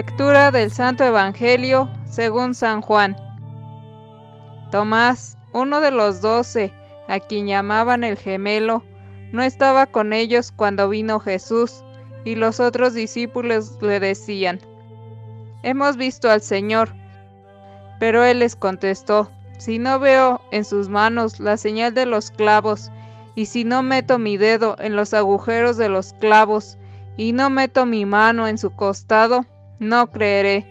Lectura del Santo Evangelio según San Juan. Tomás, uno de los doce, a quien llamaban el gemelo, no estaba con ellos cuando vino Jesús, y los otros discípulos le decían, Hemos visto al Señor. Pero él les contestó, Si no veo en sus manos la señal de los clavos, y si no meto mi dedo en los agujeros de los clavos, y no meto mi mano en su costado, no creeré.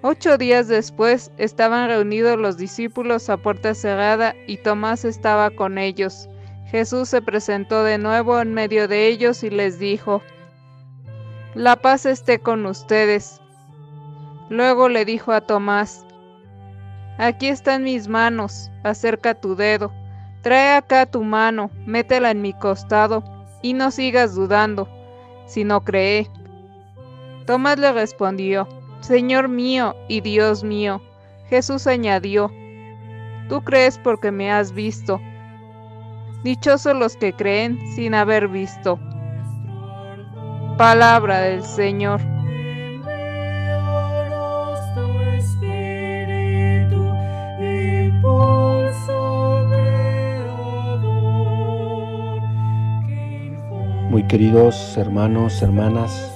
Ocho días después estaban reunidos los discípulos a puerta cerrada y Tomás estaba con ellos. Jesús se presentó de nuevo en medio de ellos y les dijo, La paz esté con ustedes. Luego le dijo a Tomás, Aquí están mis manos, acerca tu dedo, trae acá tu mano, métela en mi costado, y no sigas dudando, sino cree. Tomás le respondió, Señor mío y Dios mío. Jesús añadió, Tú crees porque me has visto. Dichosos los que creen sin haber visto. Palabra del Señor. Muy queridos hermanos, hermanas,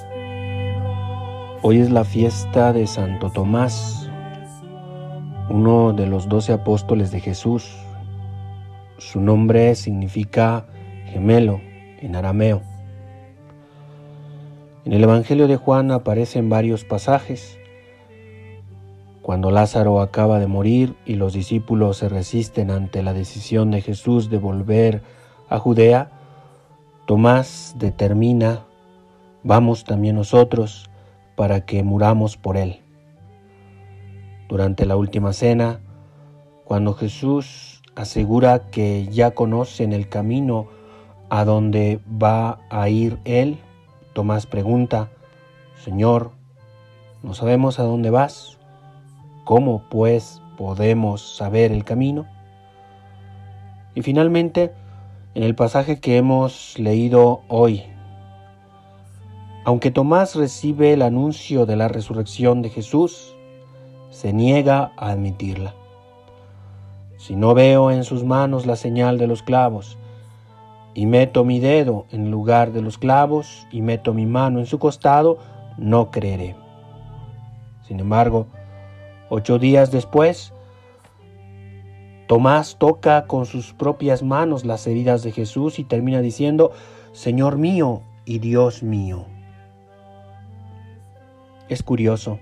Hoy es la fiesta de Santo Tomás, uno de los doce apóstoles de Jesús. Su nombre significa gemelo en arameo. En el Evangelio de Juan aparecen varios pasajes. Cuando Lázaro acaba de morir y los discípulos se resisten ante la decisión de Jesús de volver a Judea, Tomás determina, vamos también nosotros, para que muramos por Él. Durante la última cena, cuando Jesús asegura que ya conocen el camino a donde va a ir Él, Tomás pregunta, Señor, ¿no sabemos a dónde vas? ¿Cómo pues podemos saber el camino? Y finalmente, en el pasaje que hemos leído hoy, aunque Tomás recibe el anuncio de la resurrección de Jesús, se niega a admitirla. Si no veo en sus manos la señal de los clavos, y meto mi dedo en lugar de los clavos, y meto mi mano en su costado, no creeré. Sin embargo, ocho días después, Tomás toca con sus propias manos las heridas de Jesús y termina diciendo, Señor mío y Dios mío. Es curioso.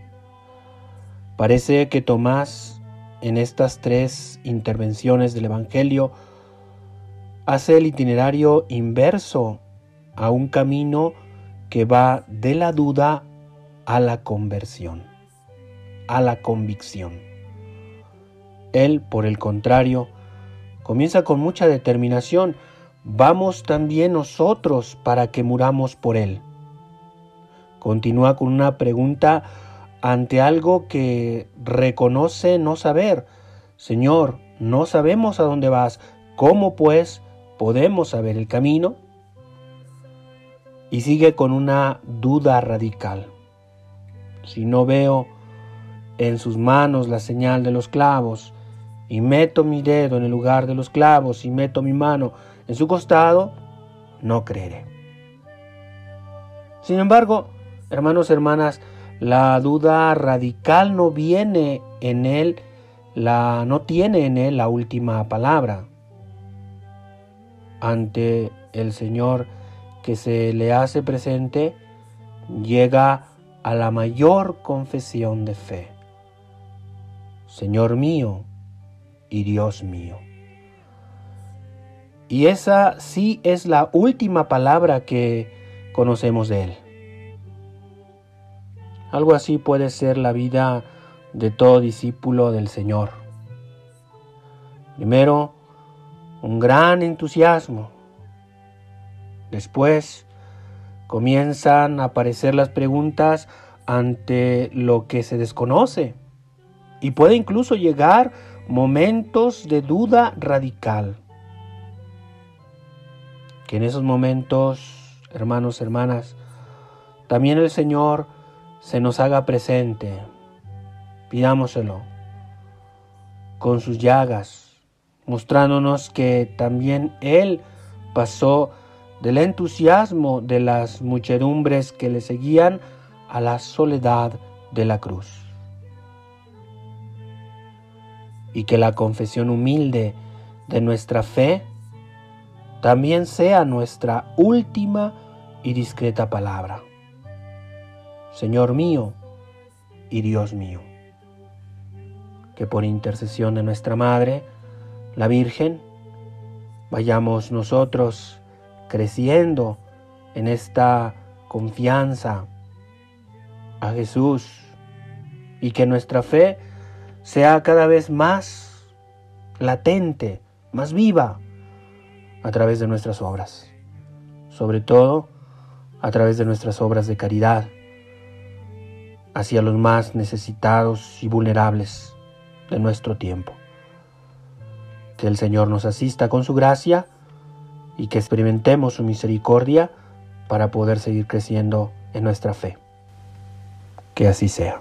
Parece que Tomás en estas tres intervenciones del Evangelio hace el itinerario inverso a un camino que va de la duda a la conversión, a la convicción. Él, por el contrario, comienza con mucha determinación, vamos también nosotros para que muramos por Él. Continúa con una pregunta ante algo que reconoce no saber. Señor, no sabemos a dónde vas. ¿Cómo pues podemos saber el camino? Y sigue con una duda radical. Si no veo en sus manos la señal de los clavos, y meto mi dedo en el lugar de los clavos y meto mi mano en su costado, no creeré. Sin embargo, Hermanos, hermanas, la duda radical no viene en él, la no tiene en él la última palabra. Ante el Señor que se le hace presente, llega a la mayor confesión de fe. Señor mío y Dios mío. Y esa sí es la última palabra que conocemos de Él. Algo así puede ser la vida de todo discípulo del Señor. Primero, un gran entusiasmo. Después, comienzan a aparecer las preguntas ante lo que se desconoce. Y puede incluso llegar momentos de duda radical. Que en esos momentos, hermanos, hermanas, también el Señor se nos haga presente. Pidámoselo con sus llagas, mostrándonos que también Él pasó del entusiasmo de las muchedumbres que le seguían a la soledad de la cruz. Y que la confesión humilde de nuestra fe también sea nuestra última y discreta palabra. Señor mío y Dios mío. Que por intercesión de nuestra Madre, la Virgen, vayamos nosotros creciendo en esta confianza a Jesús y que nuestra fe sea cada vez más latente, más viva a través de nuestras obras, sobre todo a través de nuestras obras de caridad hacia los más necesitados y vulnerables de nuestro tiempo. Que el Señor nos asista con su gracia y que experimentemos su misericordia para poder seguir creciendo en nuestra fe. Que así sea.